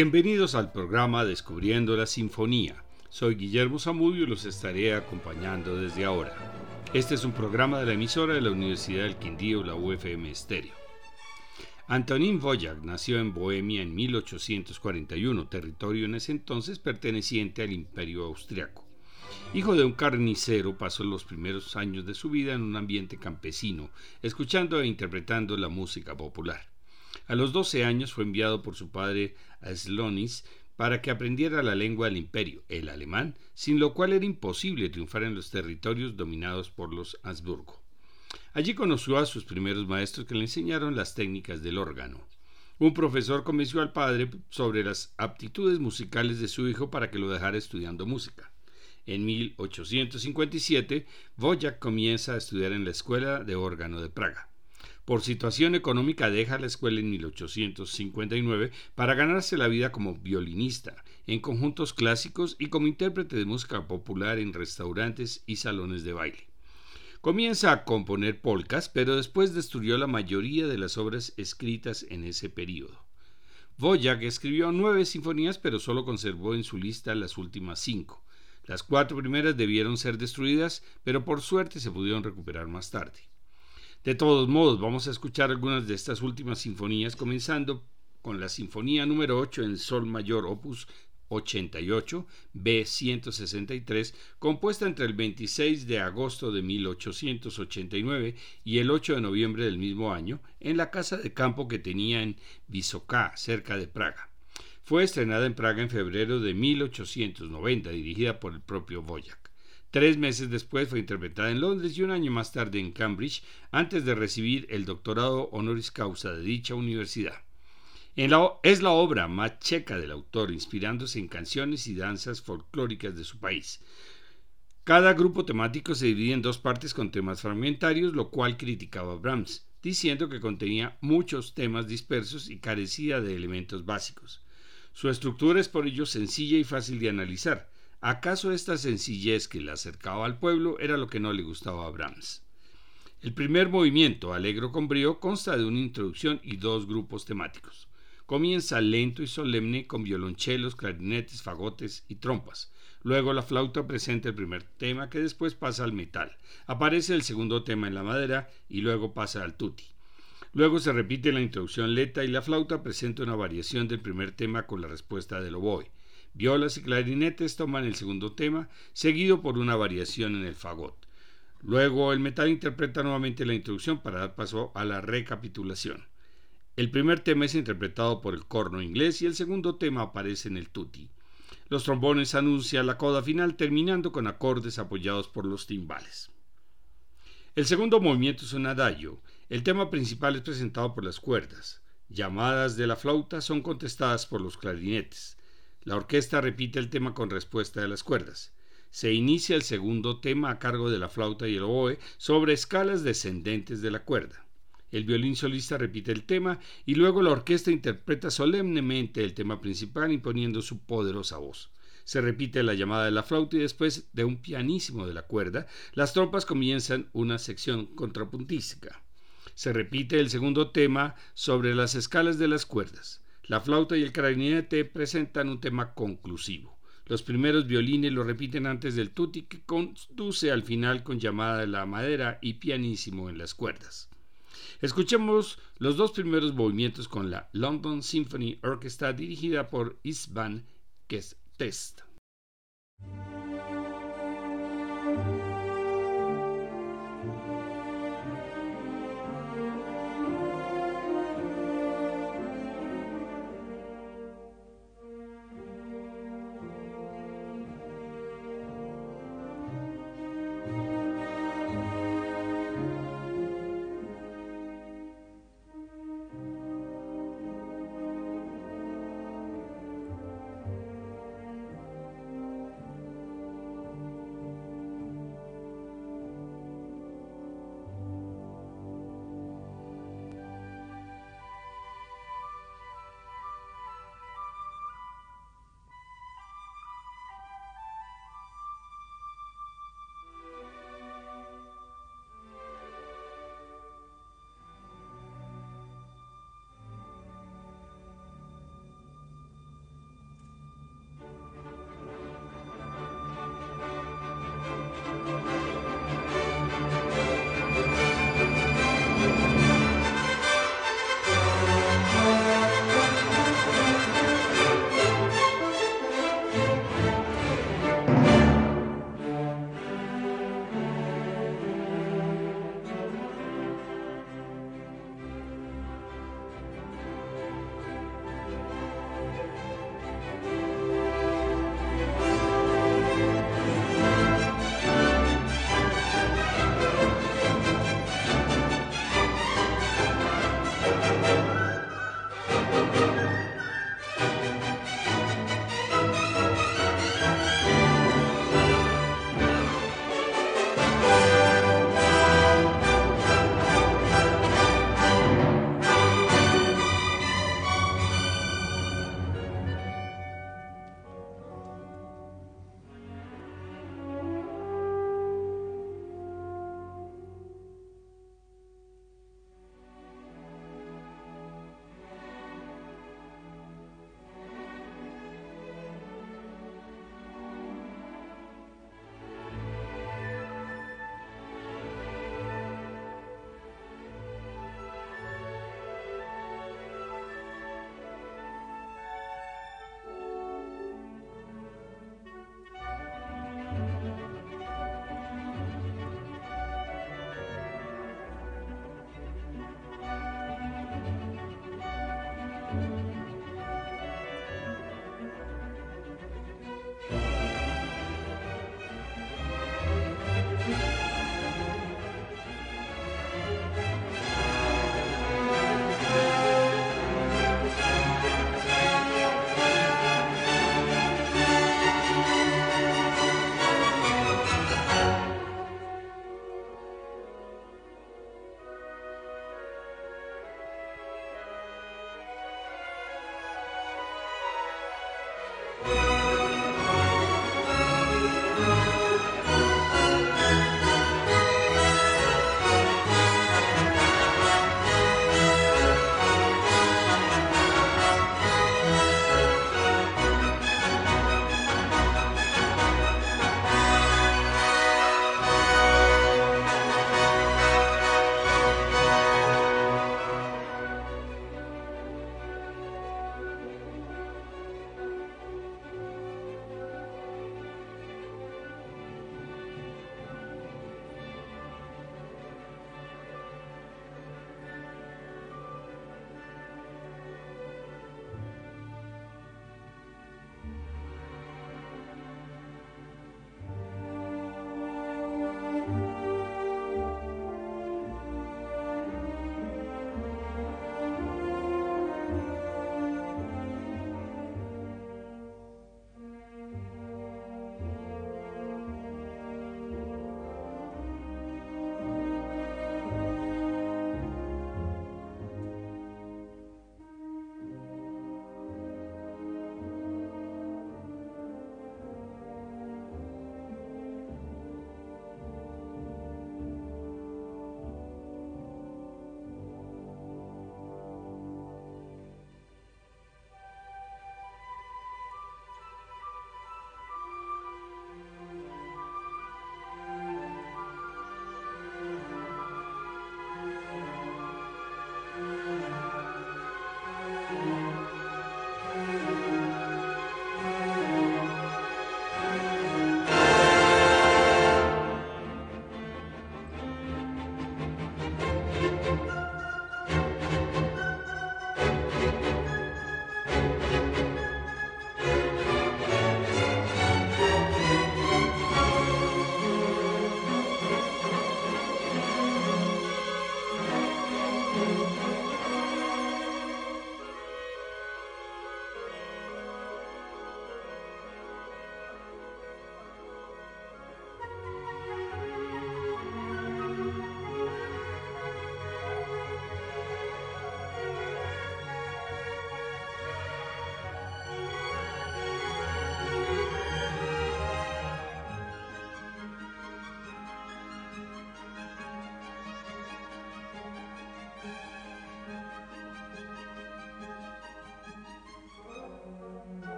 Bienvenidos al programa Descubriendo la Sinfonía. Soy Guillermo Zamudio y los estaré acompañando desde ahora. Este es un programa de la emisora de la Universidad del Quindío, la UFM Estéreo. Antonín Voyak nació en Bohemia en 1841, territorio en ese entonces perteneciente al Imperio Austriaco. Hijo de un carnicero, pasó los primeros años de su vida en un ambiente campesino, escuchando e interpretando la música popular. A los 12 años fue enviado por su padre a Slonis para que aprendiera la lengua del imperio, el alemán, sin lo cual era imposible triunfar en los territorios dominados por los Habsburgo. Allí conoció a sus primeros maestros que le enseñaron las técnicas del órgano. Un profesor convenció al padre sobre las aptitudes musicales de su hijo para que lo dejara estudiando música. En 1857, Wojak comienza a estudiar en la Escuela de Órgano de Praga. Por situación económica deja la escuela en 1859 para ganarse la vida como violinista, en conjuntos clásicos y como intérprete de música popular en restaurantes y salones de baile. Comienza a componer polcas, pero después destruyó la mayoría de las obras escritas en ese período. Wojak escribió nueve sinfonías, pero solo conservó en su lista las últimas cinco. Las cuatro primeras debieron ser destruidas, pero por suerte se pudieron recuperar más tarde. De todos modos, vamos a escuchar algunas de estas últimas sinfonías, comenzando con la Sinfonía número 8 en Sol Mayor, opus 88, B163, compuesta entre el 26 de agosto de 1889 y el 8 de noviembre del mismo año, en la casa de campo que tenía en Vysoká, cerca de Praga. Fue estrenada en Praga en febrero de 1890, dirigida por el propio Boyac. Tres meses después fue interpretada en Londres y un año más tarde en Cambridge, antes de recibir el doctorado honoris causa de dicha universidad. es la obra más checa del autor, inspirándose en canciones y danzas folclóricas de su país. Cada grupo temático se divide en dos partes con temas fragmentarios, lo cual criticaba Brahms, diciendo que contenía muchos temas dispersos y carecía de elementos básicos. Su estructura es por ello sencilla y fácil de analizar, ¿Acaso esta sencillez que le acercaba al pueblo era lo que no le gustaba a Brahms? El primer movimiento, Alegro con brío, consta de una introducción y dos grupos temáticos. Comienza lento y solemne con violonchelos, clarinetes, fagotes y trompas. Luego la flauta presenta el primer tema que después pasa al metal. Aparece el segundo tema en la madera y luego pasa al tutti. Luego se repite la introducción lenta y la flauta presenta una variación del primer tema con la respuesta del oboe. Violas y clarinetes toman el segundo tema, seguido por una variación en el fagot. Luego el metal interpreta nuevamente la introducción para dar paso a la recapitulación. El primer tema es interpretado por el corno inglés y el segundo tema aparece en el tutti. Los trombones anuncian la coda final terminando con acordes apoyados por los timbales. El segundo movimiento es un adagio. El tema principal es presentado por las cuerdas. Llamadas de la flauta son contestadas por los clarinetes. La orquesta repite el tema con respuesta de las cuerdas. Se inicia el segundo tema a cargo de la flauta y el oboe sobre escalas descendentes de la cuerda. El violín solista repite el tema y luego la orquesta interpreta solemnemente el tema principal imponiendo su poderosa voz. Se repite la llamada de la flauta y después de un pianísimo de la cuerda, las trompas comienzan una sección contrapuntística. Se repite el segundo tema sobre las escalas de las cuerdas. La flauta y el clarinete presentan un tema conclusivo. Los primeros violines lo repiten antes del tutti que conduce al final con llamada de la madera y pianísimo en las cuerdas. Escuchemos los dos primeros movimientos con la London Symphony Orchestra dirigida por Isvan Test.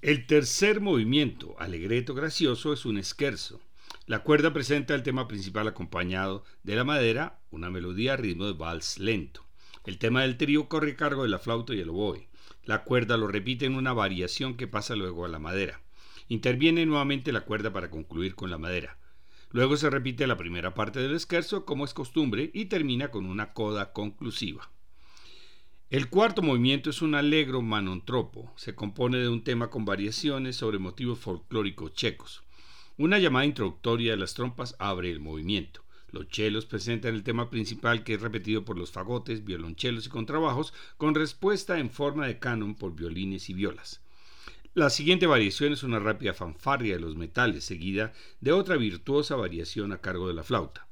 El tercer movimiento, alegreto gracioso, es un esquerzo. La cuerda presenta el tema principal acompañado de la madera, una melodía a ritmo de vals lento. El tema del trío corre cargo de la flauta y el oboe. La cuerda lo repite en una variación que pasa luego a la madera. Interviene nuevamente la cuerda para concluir con la madera. Luego se repite la primera parte del esquerzo como es costumbre y termina con una coda conclusiva. El cuarto movimiento es un allegro manontropo. Se compone de un tema con variaciones sobre motivos folclóricos checos. Una llamada introductoria de las trompas abre el movimiento. Los chelos presentan el tema principal que es repetido por los fagotes, violonchelos y contrabajos, con respuesta en forma de canon por violines y violas. La siguiente variación es una rápida fanfarria de los metales, seguida de otra virtuosa variación a cargo de la flauta.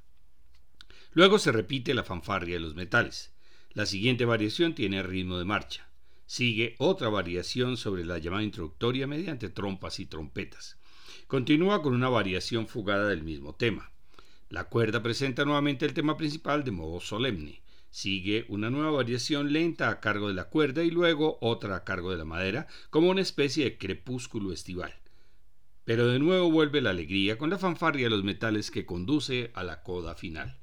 Luego se repite la fanfarria de los metales. La siguiente variación tiene ritmo de marcha. Sigue otra variación sobre la llamada introductoria mediante trompas y trompetas. Continúa con una variación fugada del mismo tema. La cuerda presenta nuevamente el tema principal de modo solemne. Sigue una nueva variación lenta a cargo de la cuerda y luego otra a cargo de la madera, como una especie de crepúsculo estival. Pero de nuevo vuelve la alegría con la fanfarria de los metales que conduce a la coda final.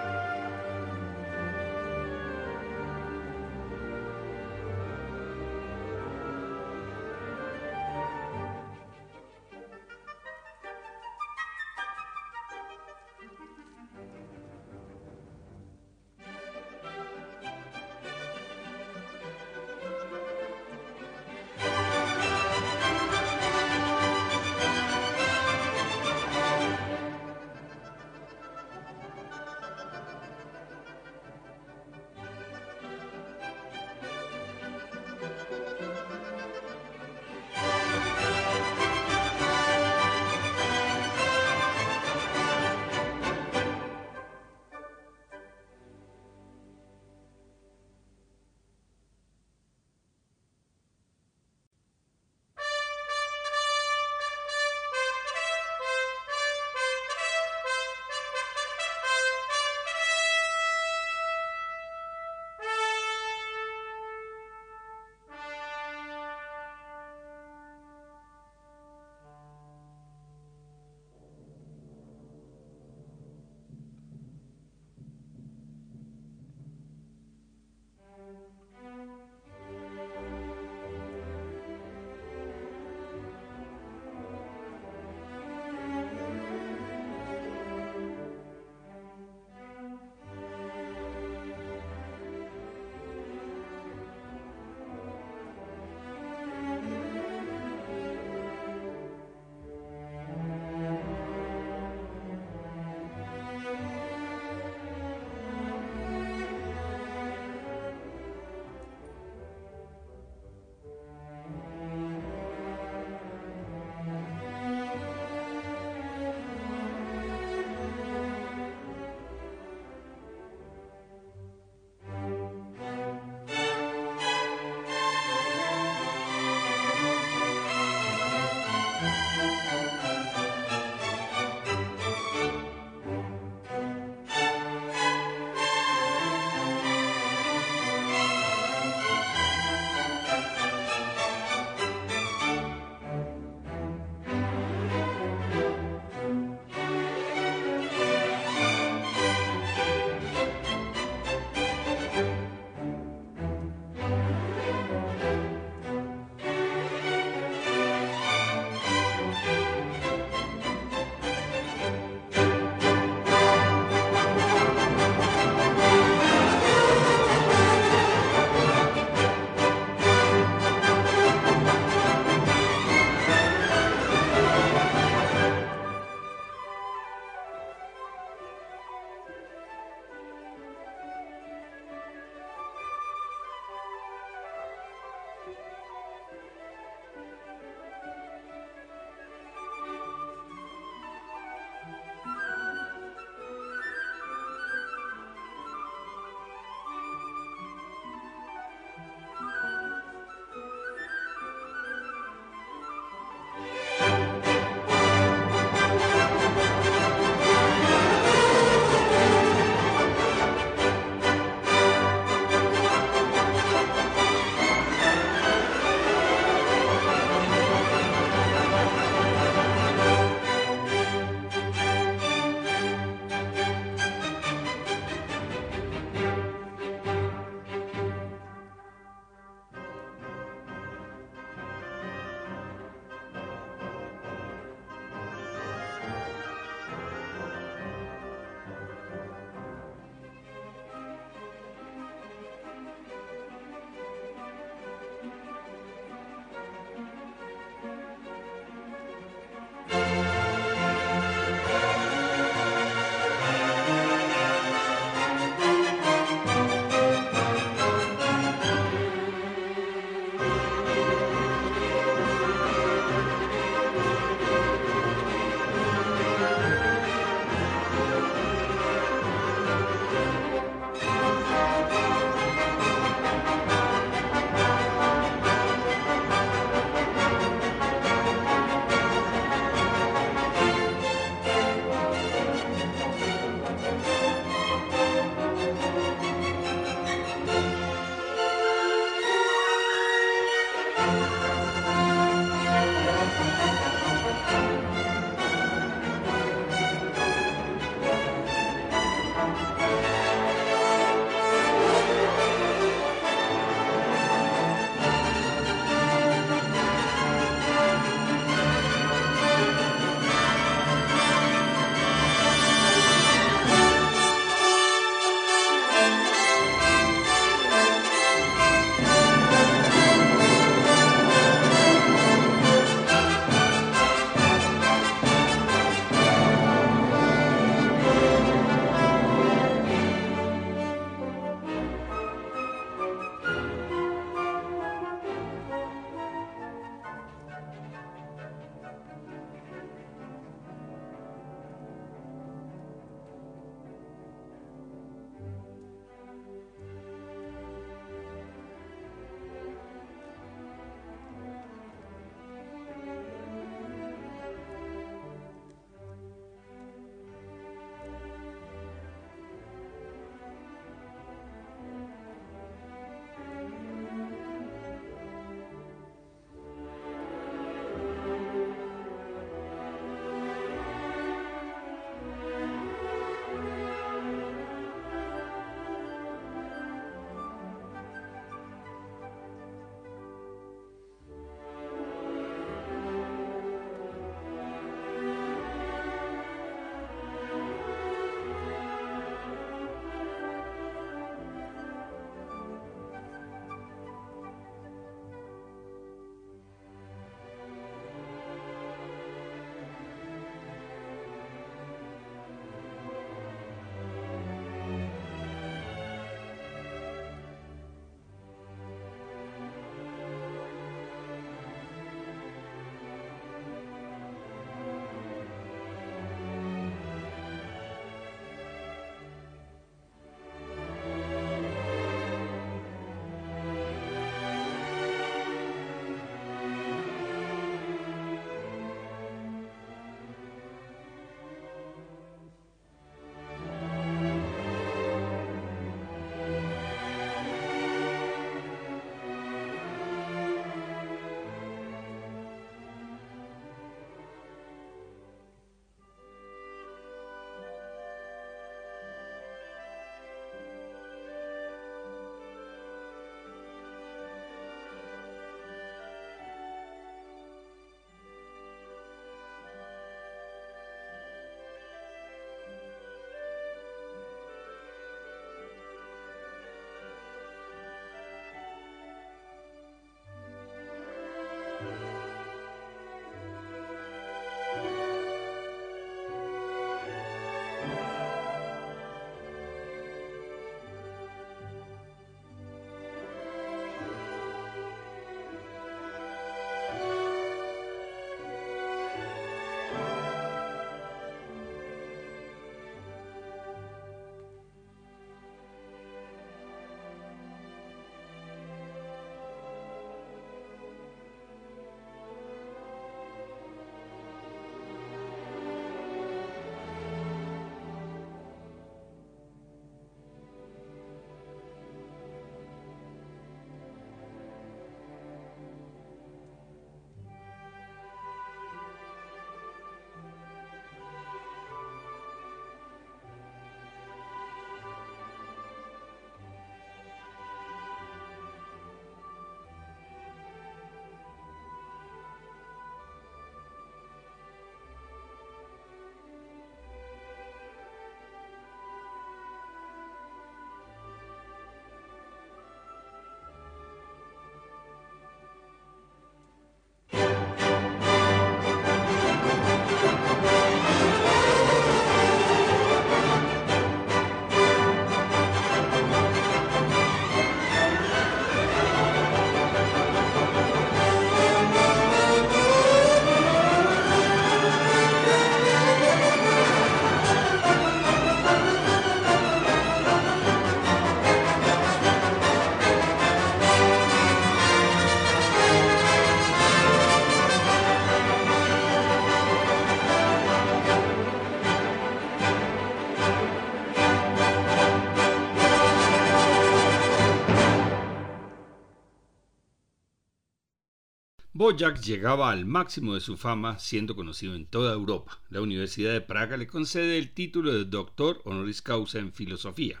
Bojack llegaba al máximo de su fama siendo conocido en toda Europa. La Universidad de Praga le concede el título de doctor honoris causa en filosofía.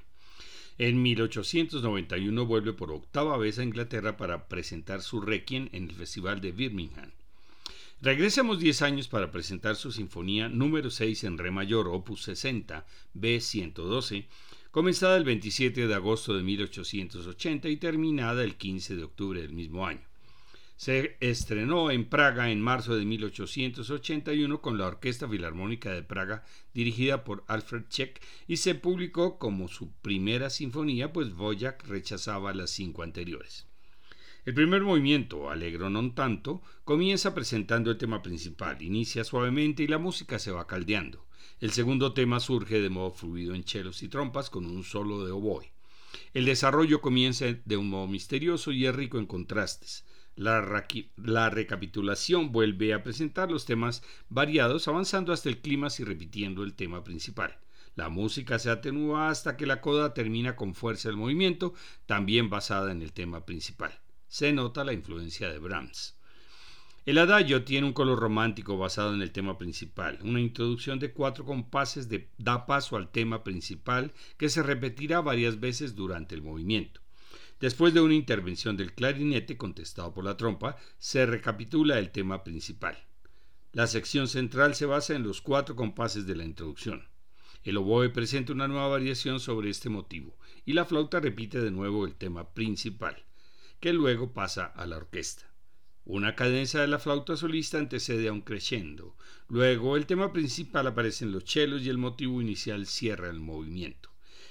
En 1891 vuelve por octava vez a Inglaterra para presentar su requiem en el Festival de Birmingham. Regresamos 10 años para presentar su sinfonía número 6 en re mayor, opus 60, B112, comenzada el 27 de agosto de 1880 y terminada el 15 de octubre del mismo año. Se estrenó en Praga en marzo de 1881 con la Orquesta Filarmónica de Praga dirigida por Alfred Check y se publicó como su primera sinfonía, pues Voyak rechazaba las cinco anteriores. El primer movimiento, alegro non tanto, comienza presentando el tema principal, inicia suavemente y la música se va caldeando. El segundo tema surge de modo fluido en chelos y trompas con un solo de oboe. El desarrollo comienza de un modo misterioso y es rico en contrastes. La, recapitulación vuelve a presentar los temas variados, avanzando hasta el clímax y repitiendo el tema principal. La música se atenúa hasta que la coda termina con fuerza el movimiento, también basada en el tema principal. Se nota la influencia de Brahms. El adagio tiene un color romántico basado en el tema principal. Una introducción de cuatro compases da paso al tema principal que se repetirá varias veces durante el movimiento. Después de una intervención del clarinete contestado por la trompa, se recapitula el tema principal. La sección central se basa en los cuatro compases de la introducción. El oboe presenta una nueva variación sobre este motivo y la flauta repite de nuevo el tema principal, que luego pasa a la orquesta. Una cadencia de la flauta solista antecede a un crescendo. Luego el tema principal aparece en los chelos y el motivo inicial cierra el movimiento.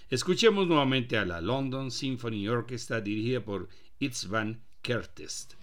Escuchemos nuevamente a la London Symphony Orchestra dirigida por Itzvan Kertest.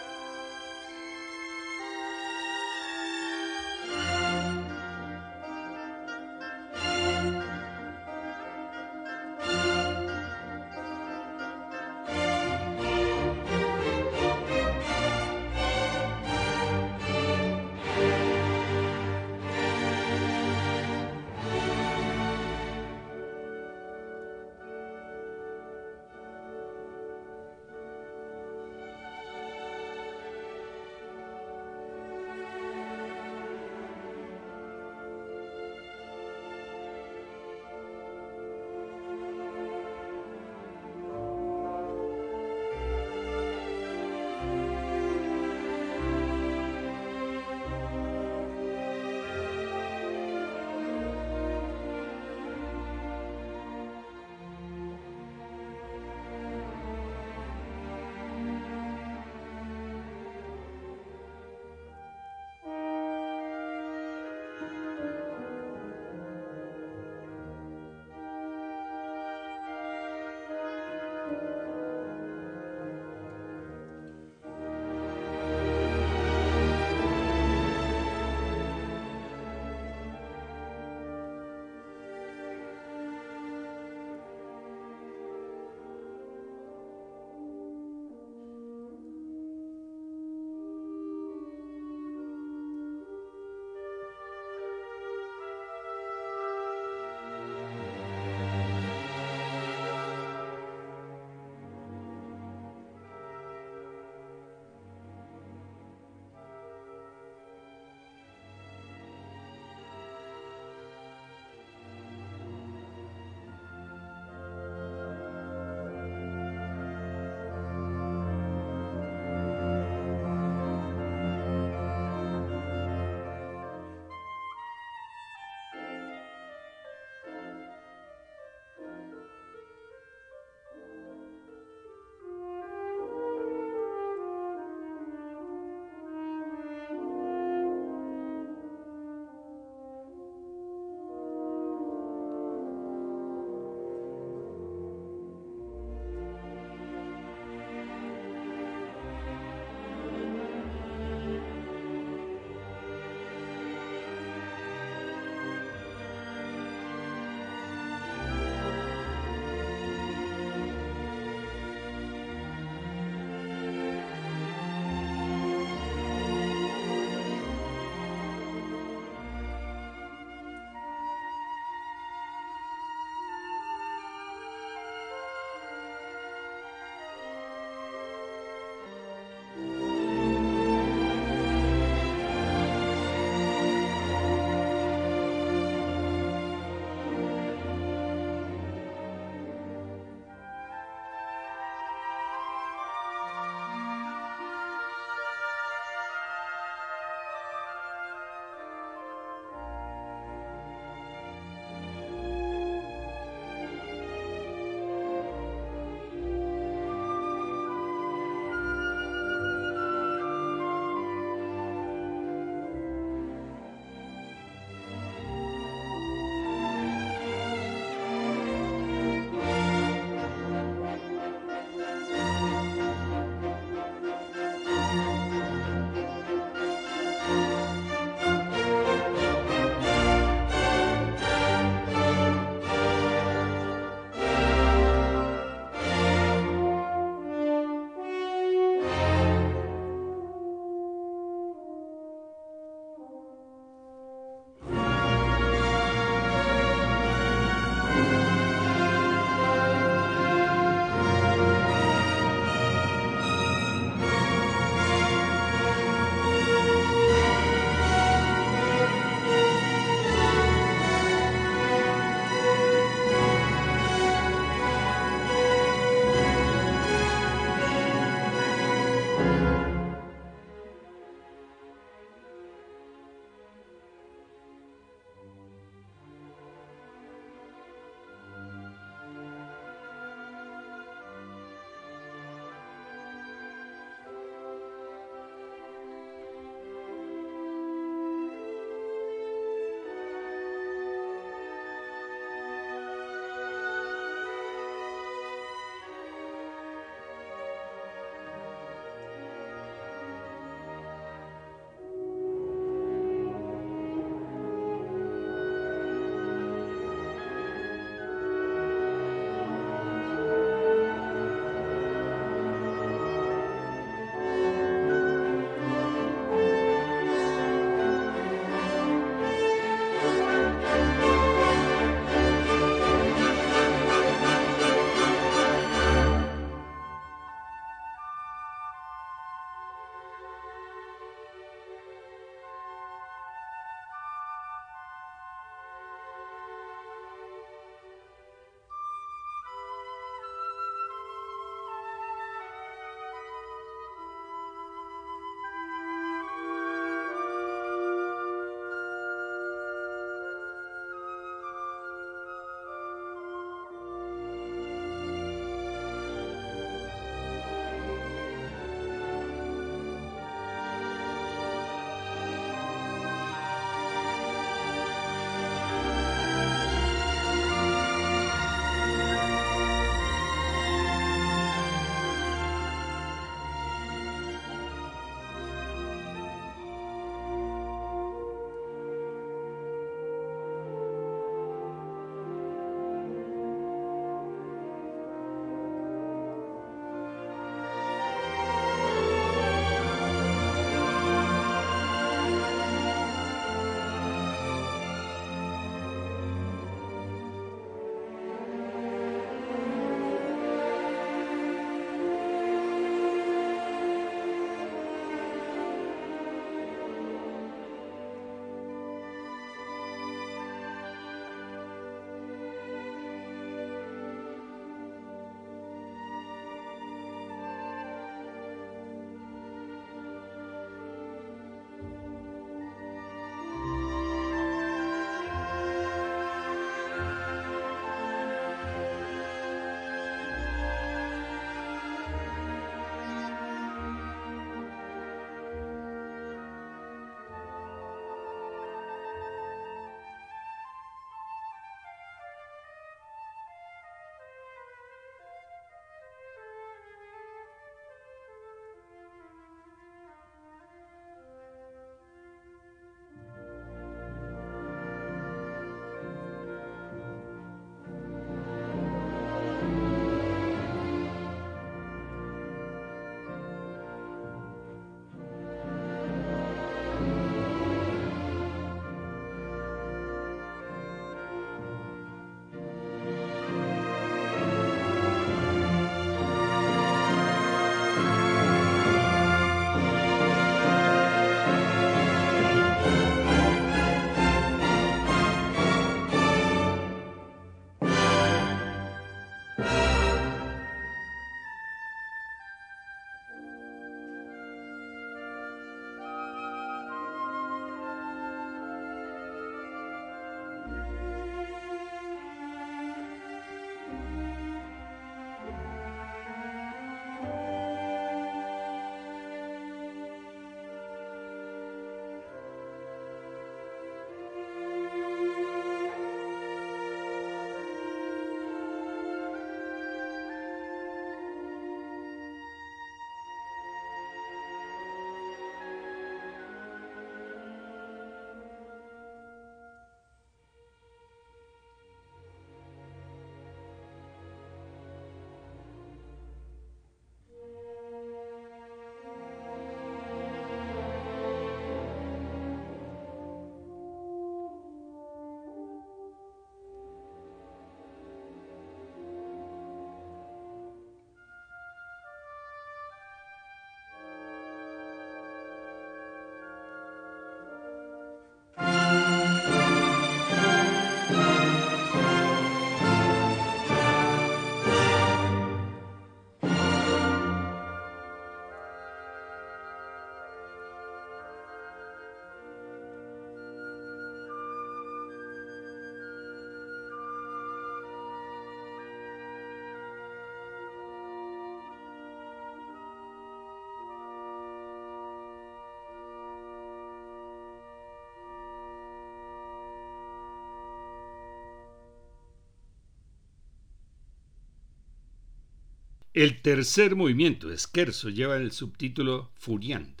El tercer movimiento, Scherzo, lleva el subtítulo Furiant.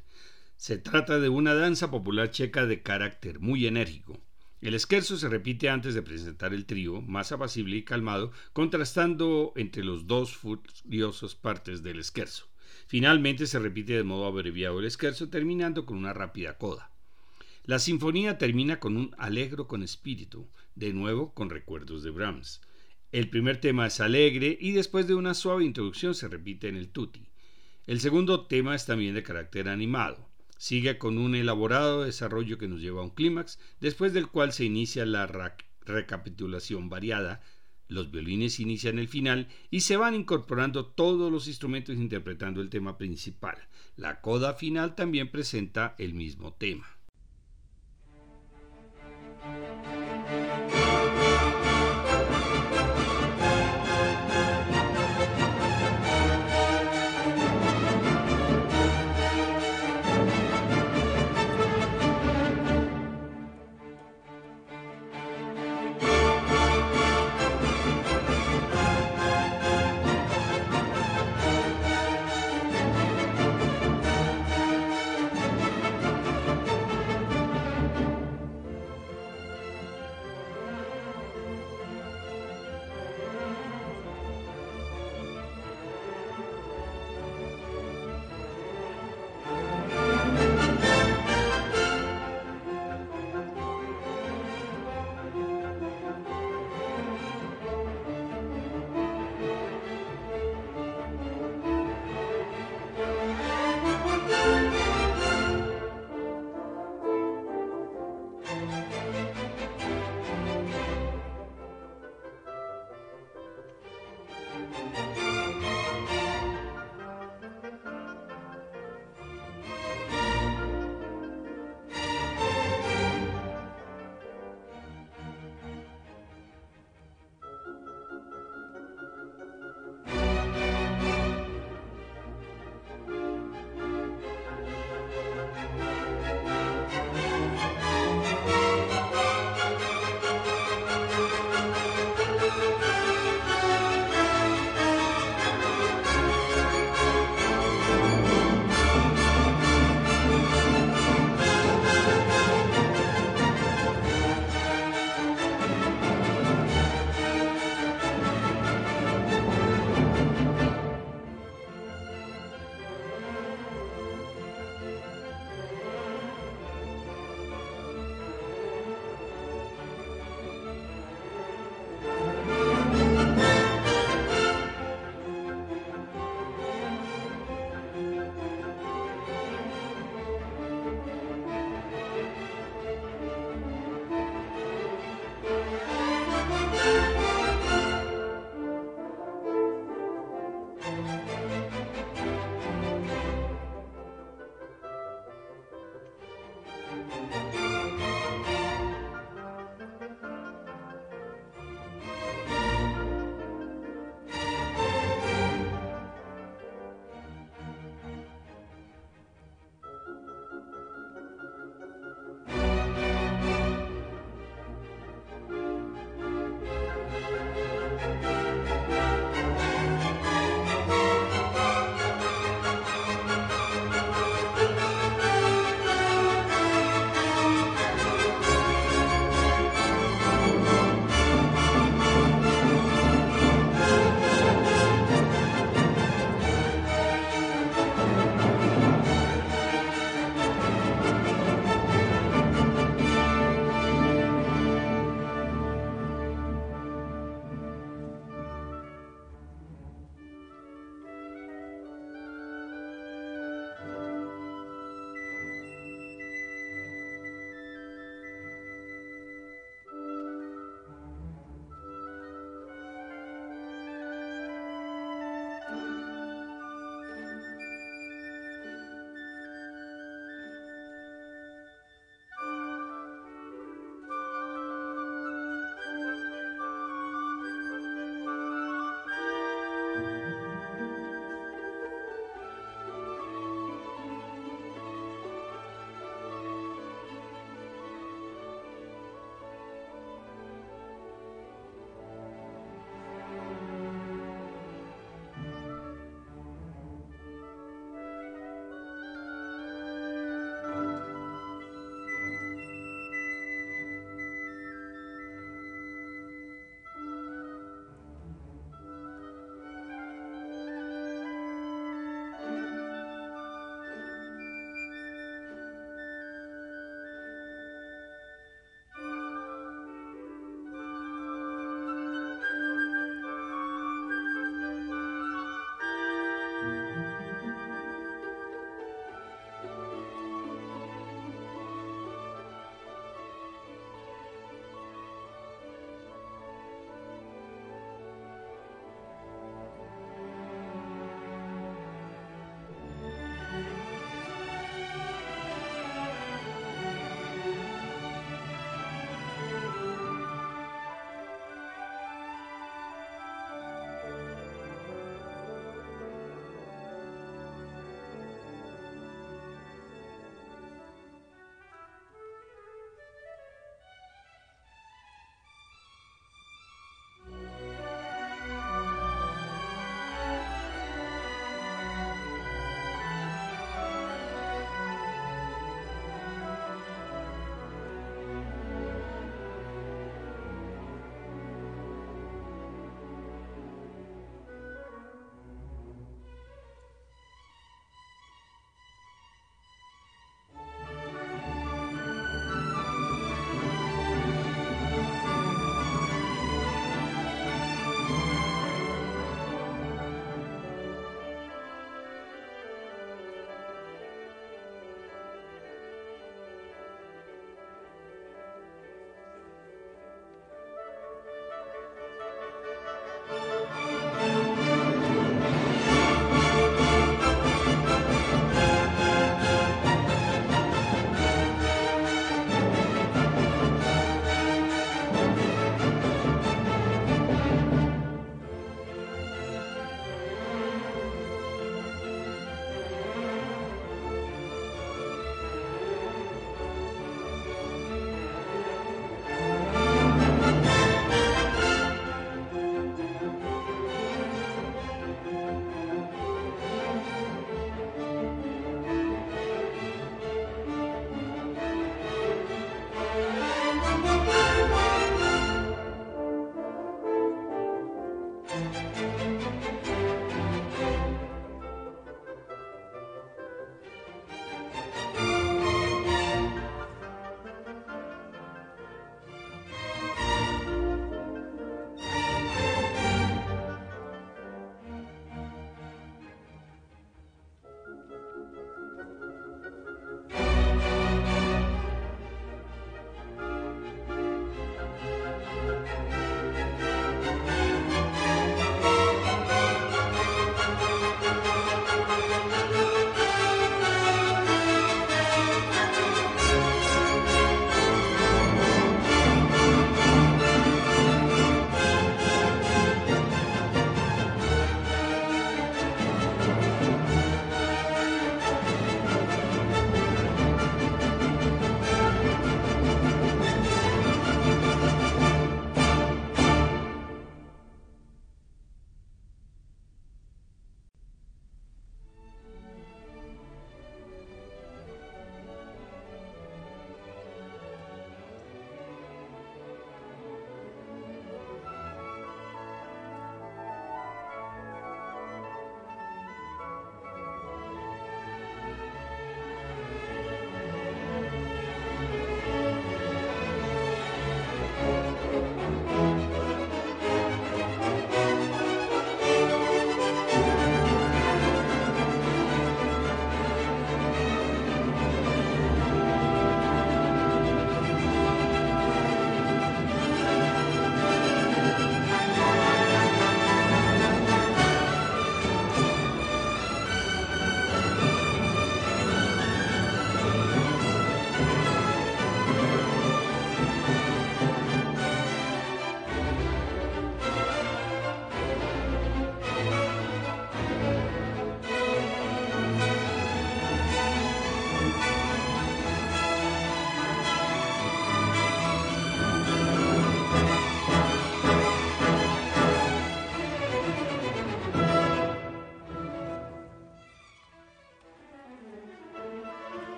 Se trata de una danza popular checa de carácter muy enérgico. El scherzo se repite antes de presentar el trío, más apacible y calmado, contrastando entre los dos furiosas partes del scherzo. Finalmente se repite de modo abreviado el scherzo, terminando con una rápida coda. La sinfonía termina con un alegro con espíritu, de nuevo con recuerdos de Brahms. El primer tema es alegre y después de una suave introducción se repite en el tutti. El segundo tema es también de carácter animado. Sigue con un elaborado desarrollo que nos lleva a un clímax, después del cual se inicia la recapitulación variada. Los violines inician el final y se van incorporando todos los instrumentos interpretando el tema principal. La coda final también presenta el mismo tema.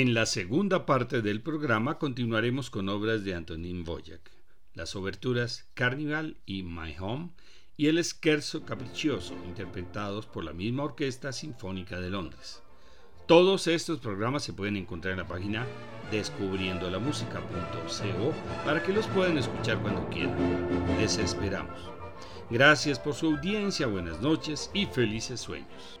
En la segunda parte del programa continuaremos con obras de Antonín Boyac, las oberturas Carnival y My Home y el Scherzo Capriccioso, interpretados por la misma Orquesta Sinfónica de Londres. Todos estos programas se pueden encontrar en la página descubriendolamusica.co para que los puedan escuchar cuando quieran. Les esperamos. Gracias por su audiencia, buenas noches y felices sueños.